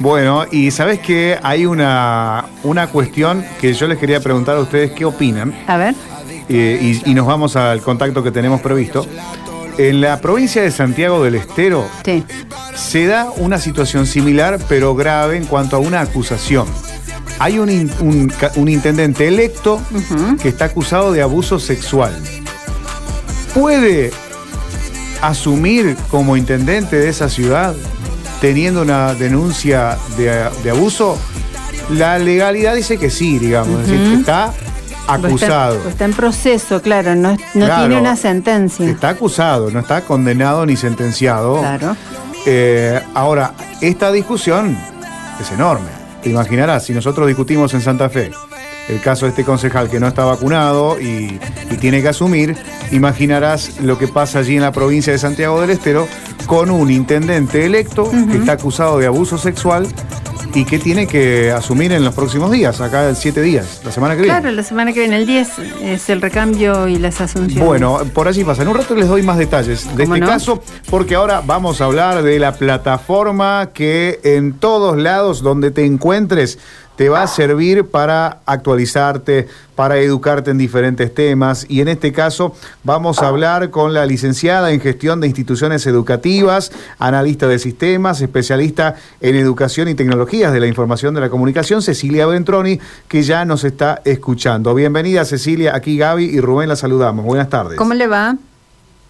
Bueno, y sabes que hay una, una cuestión que yo les quería preguntar a ustedes qué opinan. A ver. Eh, y, y nos vamos al contacto que tenemos previsto. En la provincia de Santiago del Estero Sí. se da una situación similar, pero grave en cuanto a una acusación. Hay un, un intendente electo que está acusado de abuso sexual. ¿Puede asumir como intendente de esa ciudad teniendo una denuncia de, de abuso? La legalidad dice que sí, digamos. es decir, Ujú. está acusado. Está, está en proceso, claro, no, no Claro. tiene una sentencia. Está acusado, no está condenado ni sentenciado. Claro. Eh, ahora, esta discusión es enorme. Te imaginarás, si nosotros discutimos en Santa Fe el caso de este concejal que no está vacunado y, y tiene que asumir, imaginarás lo que pasa allí en la provincia de Santiago del Estero con un intendente electo que está acusado de abuso sexual y que tiene que asumir en los próximos días, acá en siete días, la semana que viene. Claro, la semana que viene, el 10, es el recambio y las asunciones. Bueno, por allí pasa. En un rato les doy más detalles de ¿Cómo este no? caso, porque ahora vamos a hablar de la plataforma que en todos lados donde te encuentres te va a servir para actualizarte, para educarte en diferentes temas. Y en este caso vamos a hablar con la licenciada en gestión de instituciones educativas, analista de sistemas, especialista en educación y tecnologías de la información de la comunicación, Cecilia Ventroni, que ya nos está escuchando. Bienvenida Cecilia, aquí Gaby y Rubén la saludamos. Buenas tardes. ¿Cómo le va?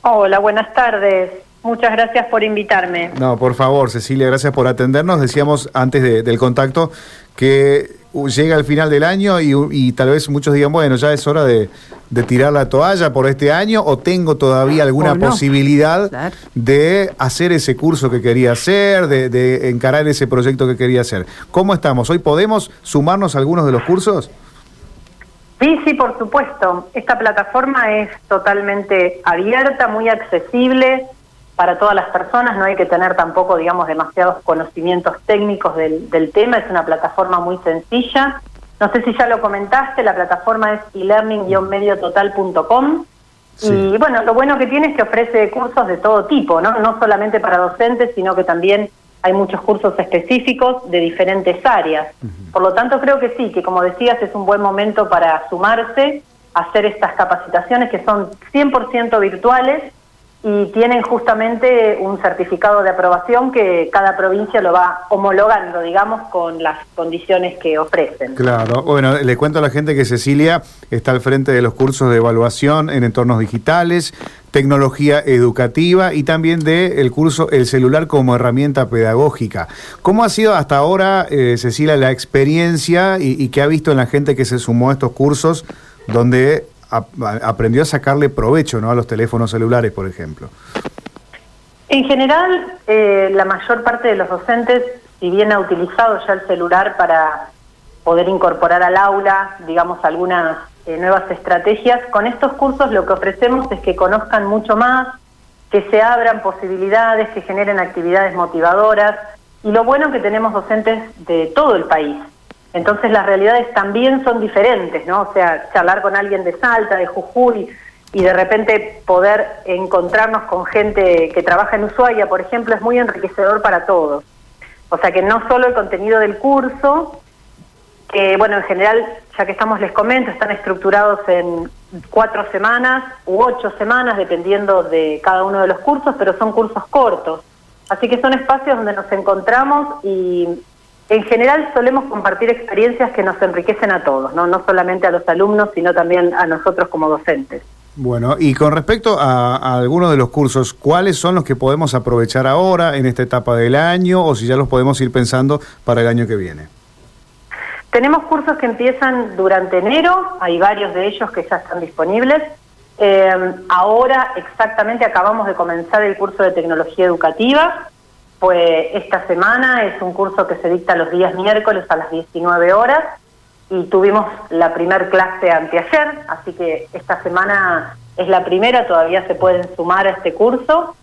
Hola, buenas tardes. Muchas gracias por invitarme. No, por favor, Cecilia, gracias por atendernos. Decíamos antes de- del contacto que uh, llega el final del año y, y tal vez muchos digan, bueno, ya es hora de, de tirar la toalla por este año o tengo todavía alguna no. posibilidad Claro. de hacer ese curso que quería hacer, de, de encarar ese proyecto que quería hacer. ¿Cómo estamos? ¿Hoy podemos sumarnos a algunos de los cursos? Sí, sí, por supuesto. Esta plataforma es totalmente abierta, muy accesible para todas las personas. No hay que tener tampoco, digamos, demasiados conocimientos técnicos del, del tema. Es una plataforma muy sencilla. No sé si ya lo comentaste, la plataforma es e-learning-mediototal.com. Sí. Y bueno, lo bueno que tiene es que ofrece cursos de todo tipo, ¿no? No solamente para docentes, sino que también hay muchos cursos específicos de diferentes áreas. Por lo tanto, creo que sí, que como decías, es un buen momento para sumarse, hacer estas capacitaciones que son 100% virtuales y tienen justamente un certificado de aprobación que cada provincia lo va homologando, digamos, con las condiciones que ofrecen. Claro, bueno, le cuento a la gente que Cecilia está al frente de los cursos de evaluación en entornos digitales, tecnología educativa y también del curso El celular como herramienta pedagógica. ¿Cómo ha sido hasta ahora, eh, Cecilia, la experiencia y, y qué ha visto en la gente que se sumó a estos cursos donde a- aprendió a sacarle provecho ¿no? a los teléfonos celulares, por ejemplo? En general, eh, la mayor parte de los docentes, si bien ha utilizado ya el celular para poder incorporar al aula, digamos, algunas eh, nuevas estrategias, con estos cursos lo que ofrecemos es que conozcan mucho más, que se abran posibilidades, que generen actividades motivadoras, y lo bueno que tenemos docentes de todo el país. Entonces las realidades también son diferentes, ¿no? O sea, charlar con alguien de Salta, de Jujuy, y de repente poder encontrarnos con gente que trabaja en Ushuaia, por ejemplo, es muy enriquecedor para todos. O sea que no solo el contenido del curso, que bueno, en general, ya que estamos, les comento, están estructurados en cuatro semanas u ocho semanas, dependiendo de cada uno de los cursos, pero son cursos cortos. Así que son espacios donde nos encontramos y en general solemos compartir experiencias que nos enriquecen a todos, no, no solamente a los alumnos, sino también a nosotros como docentes. Bueno, y con respecto a, a algunos de los cursos, ¿cuáles son los que podemos aprovechar ahora en esta etapa del año o si ya los podemos ir pensando para el año que viene? Tenemos cursos que empiezan durante enero, hay varios de ellos que ya están disponibles. Eh, ahora exactamente acabamos de comenzar el curso de tecnología educativa, pues esta semana es un curso que se dicta los días miércoles a las 19 horas y tuvimos la primer clase anteayer, así que esta semana es la primera, todavía se pueden sumar a este curso.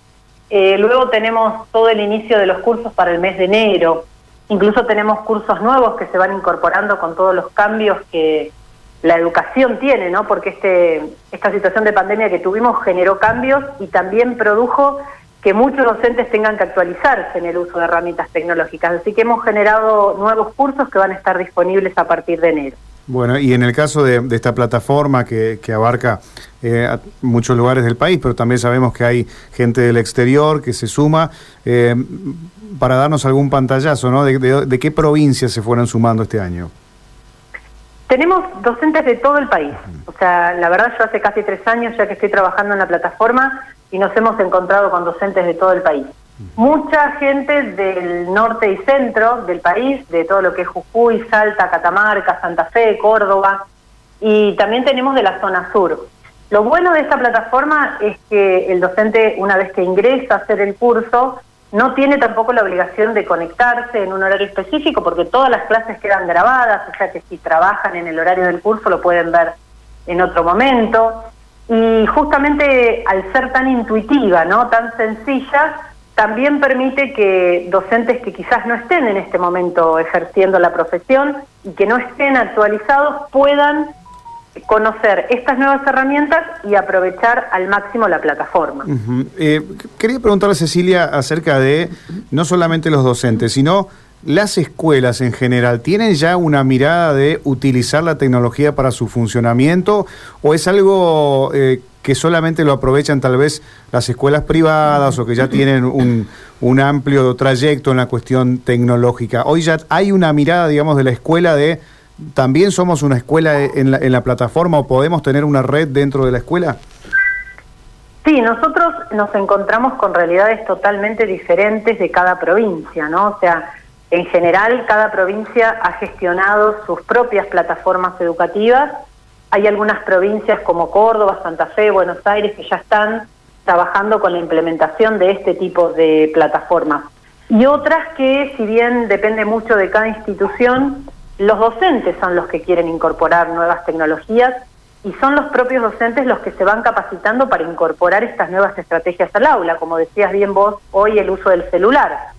Eh, luego tenemos todo el inicio de los cursos para el mes de enero. Incluso tenemos cursos nuevos que se van incorporando con todos los cambios que la educación tiene, ¿no? Porque este, esta situación de pandemia que tuvimos generó cambios y también produjo que muchos docentes tengan que actualizarse en el uso de herramientas tecnológicas. Así que hemos generado nuevos cursos que van a estar disponibles a partir de enero. Bueno, y en el caso de, esta plataforma que, abarca eh, muchos lugares del país, pero también sabemos que hay gente del exterior que se suma, eh, para darnos algún pantallazo, ¿no? De, qué provincias se fueron sumando este año? Tenemos docentes de todo el país. O sea, la verdad yo hace casi tres años ya que estoy trabajando en la plataforma y nos hemos encontrado con docentes de todo el país. Mucha gente del norte y centro del país, de todo lo que es Jujuy, Salta, Catamarca, Santa Fe, Córdoba, y también tenemos de la zona sur. Lo bueno de esta plataforma es que el docente, una vez que ingresa a hacer el curso, no tiene tampoco la obligación de conectarse en un horario específico porque todas las clases quedan grabadas, o sea que si trabajan en el horario del curso lo pueden ver en otro momento. Y justamente al ser tan intuitiva, ¿no? tan sencilla, también permite que docentes que quizás no estén en este momento ejerciendo la profesión y que no estén actualizados puedan conocer estas nuevas herramientas y aprovechar al máximo la plataforma. Eh, quería preguntarle, Cecilia, acerca de no solamente los docentes, sino las escuelas en general. ¿Tienen ya una mirada de utilizar la tecnología para su funcionamiento o es algo eh, que solamente lo aprovechan tal vez las escuelas privadas o que ya tienen un, amplio trayecto en la cuestión tecnológica? Hoy ya hay una mirada, digamos, de la escuela de ¿También somos una escuela en la, en la plataforma o podemos tener una red dentro de la escuela? Sí, nosotros nos encontramos con realidades totalmente diferentes de cada provincia, ¿no? O sea, en general cada provincia ha gestionado sus propias plataformas educativas. Hay algunas provincias como Córdoba, Santa Fe, Buenos Aires que ya están trabajando con la implementación de este tipo de plataformas. Y otras que, si bien depende mucho de cada institución, los docentes son los que quieren incorporar nuevas tecnologías y son los propios docentes los que se van capacitando para incorporar estas nuevas estrategias al aula, como decías bien vos, hoy el uso del celular,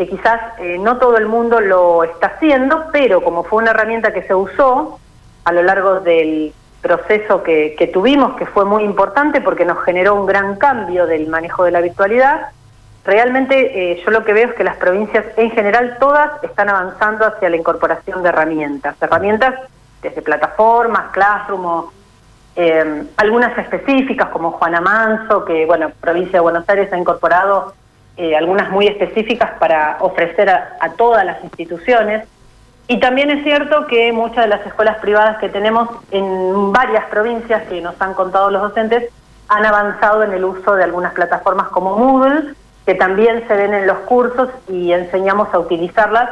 que quizás eh, no todo el mundo lo está haciendo, pero como fue una herramienta que se usó a lo largo del proceso que, que tuvimos, que fue muy importante porque nos generó un gran cambio del manejo de la virtualidad, realmente eh, yo lo que veo es que las provincias en general todas están avanzando hacia la incorporación de herramientas, herramientas desde plataformas, Classroom o eh, algunas específicas como Juana Manso, que bueno, provincia de Buenos Aires ha incorporado eh, algunas muy específicas para ofrecer a, a, todas las instituciones. Y también es cierto que muchas de las escuelas privadas que tenemos en varias provincias que nos han contado los docentes han avanzado en el uso de algunas plataformas como Moodle, que también se ven en los cursos y enseñamos a utilizarlas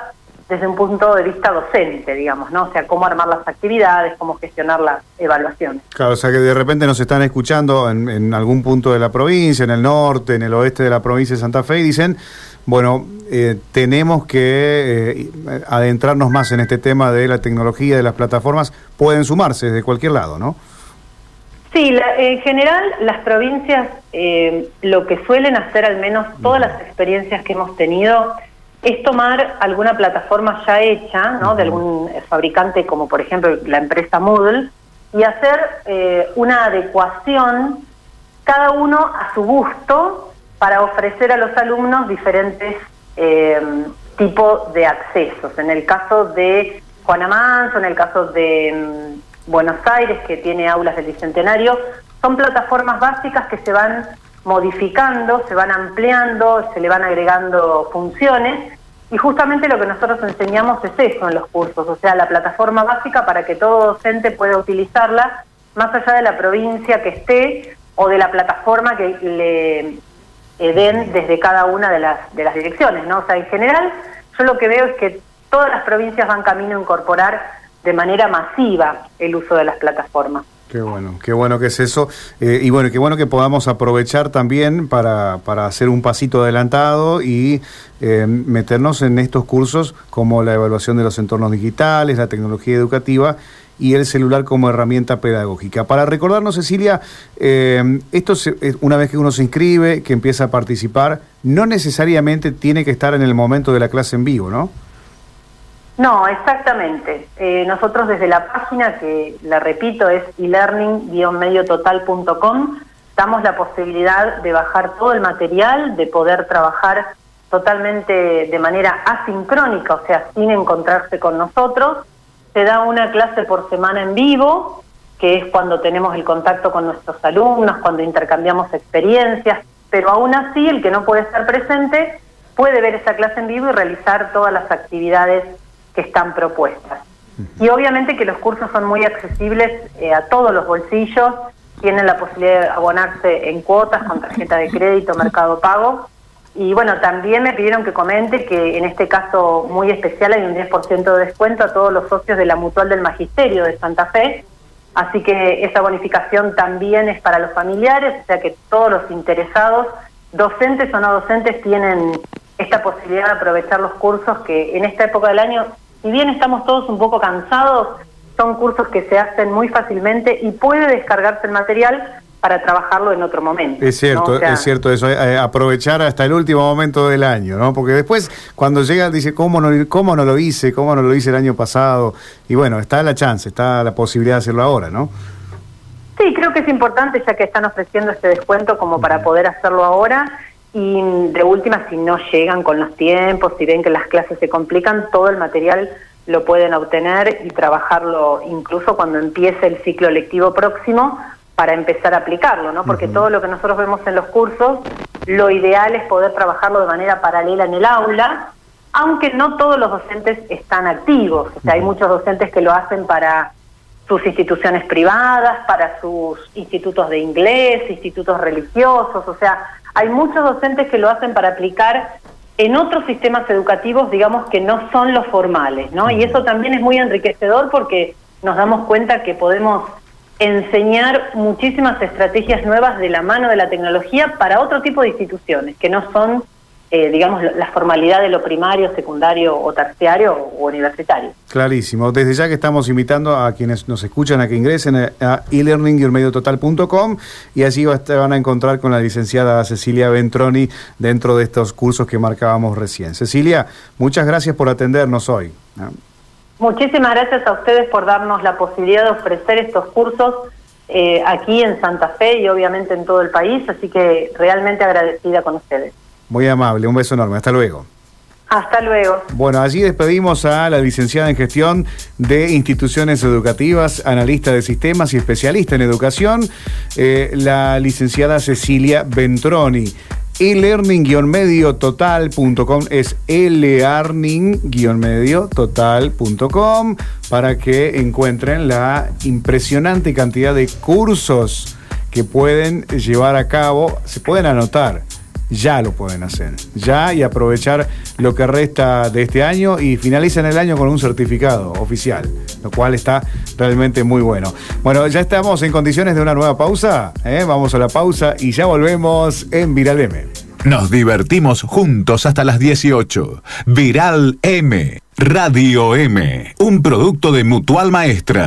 desde un punto de vista docente, digamos, ¿no? O sea, cómo armar las actividades, cómo gestionar las evaluaciones. Claro, o sea que de repente nos están escuchando en, algún punto de la provincia, en el norte, en el oeste de la provincia de Santa Fe, y dicen, bueno, eh, tenemos que eh, adentrarnos más en este tema de la tecnología, de las plataformas, pueden sumarse desde cualquier lado, ¿no? Sí, en general las provincias eh, lo que suelen hacer, al menos todas las experiencias que hemos tenido, es tomar alguna plataforma ya hecha, ¿no? De algún fabricante como por ejemplo la empresa Moodle y hacer eh, una adecuación cada uno a su gusto para ofrecer a los alumnos diferentes eh, tipos de accesos. En el caso de Juana Manso, en el caso de mm, Buenos Aires, que tiene aulas del Bicentenario, son plataformas básicas que se van modificando, se van ampliando, se le van agregando funciones y justamente lo que nosotros enseñamos es eso en los cursos, o sea, la plataforma básica para que todo docente pueda utilizarla más allá de la provincia que esté o de la plataforma que le eh, den desde cada una de las, de las direcciones, ¿no? O sea, en general yo lo que veo es que todas las provincias van camino a incorporar de manera masiva el uso de las plataformas. Qué bueno, qué bueno que es eso. Eh, y bueno, qué bueno que podamos aprovechar también para, para hacer un pasito adelantado y eh, meternos en estos cursos como la evaluación de los entornos digitales, la tecnología educativa y el celular como herramienta pedagógica. Para recordarnos, Cecilia, eh, esto una vez que uno se inscribe, que empieza a participar, no necesariamente tiene que estar en el momento de la clase en vivo, ¿no? No, exactamente. Eh, nosotros desde la página, que la repito es elearning-mediototal.com, damos la posibilidad de bajar todo el material, de poder trabajar totalmente de manera asincrónica, o sea, sin encontrarse con nosotros. Se da una clase por semana en vivo, que es cuando tenemos el contacto con nuestros alumnos, cuando intercambiamos experiencias, pero aún así el que no puede estar presente puede ver esa clase en vivo y realizar todas las actividades que están propuestas. Y obviamente que los cursos son muy accesibles eh, a todos los bolsillos, tienen la posibilidad de abonarse en cuotas con tarjeta de crédito, mercado pago. Y bueno, también me pidieron que comente que en este caso muy especial hay un 10% de descuento a todos los socios de la Mutual del Magisterio de Santa Fe. Así que esa bonificación también es para los familiares, o sea que todos los interesados, docentes o no docentes, tienen esta posibilidad de aprovechar los cursos que en esta época del año, si bien estamos todos un poco cansados, son cursos que se hacen muy fácilmente y puede descargarse el material para trabajarlo en otro momento. Es cierto, es cierto eso, eh, aprovechar hasta el último momento del año, ¿no? Porque después cuando llega dice, ¿cómo no, ¿cómo no lo hice? ¿Cómo no lo hice el año pasado? Y bueno, está la chance, está la posibilidad de hacerlo ahora, ¿no? Sí, creo que es importante ya que están ofreciendo este descuento como para poder hacerlo ahora y de última, si no llegan con los tiempos, si ven que las clases se complican, todo el material lo pueden obtener y trabajarlo incluso cuando empiece el ciclo lectivo próximo para empezar a aplicarlo, ¿no? Porque todo lo que nosotros vemos en los cursos, lo ideal es poder trabajarlo de manera paralela en el aula, aunque no todos los docentes están activos. O sea, hay muchos docentes que lo hacen para sus instituciones privadas, para sus institutos de inglés, institutos religiosos, o sea, hay muchos docentes que lo hacen para aplicar en otros sistemas educativos, digamos, que no son los formales, ¿no? Y eso también es muy enriquecedor porque nos damos cuenta que podemos enseñar muchísimas estrategias nuevas de la mano de la tecnología para otro tipo de instituciones, que no son eh, digamos, la formalidad de lo primario, secundario o terciario o universitario. Clarísimo. Desde ya que estamos invitando a quienes nos escuchan a que ingresen a e-learning-mediototal.com y allí van a encontrar con la licenciada Cecilia Ventroni dentro de estos cursos que marcábamos recién. Cecilia, muchas gracias por atendernos hoy. Muchísimas gracias a ustedes por darnos la posibilidad de ofrecer estos cursos eh, aquí en Santa Fe y obviamente en todo el país, así que realmente agradecida con ustedes. Muy amable, un beso enorme. Hasta luego. Hasta luego. Bueno, allí despedimos a la licenciada en gestión de instituciones educativas, analista de sistemas y especialista en educación, eh, la licenciada Cecilia Ventroni. e-learning-mediototal.com es e-learning-mediototal.com para que encuentren la impresionante cantidad de cursos que pueden llevar a cabo, se pueden anotar ya lo pueden hacer. Ya y aprovechar lo que resta de este año y finalizan el año con un certificado oficial, lo cual está realmente muy bueno. Bueno, ya estamos en condiciones de una nueva pausa. ¿eh? Vamos a la pausa y ya volvemos en Viral M. Nos divertimos juntos hasta las 18. Viral M. Radio M. Un producto de Mutual Maestra.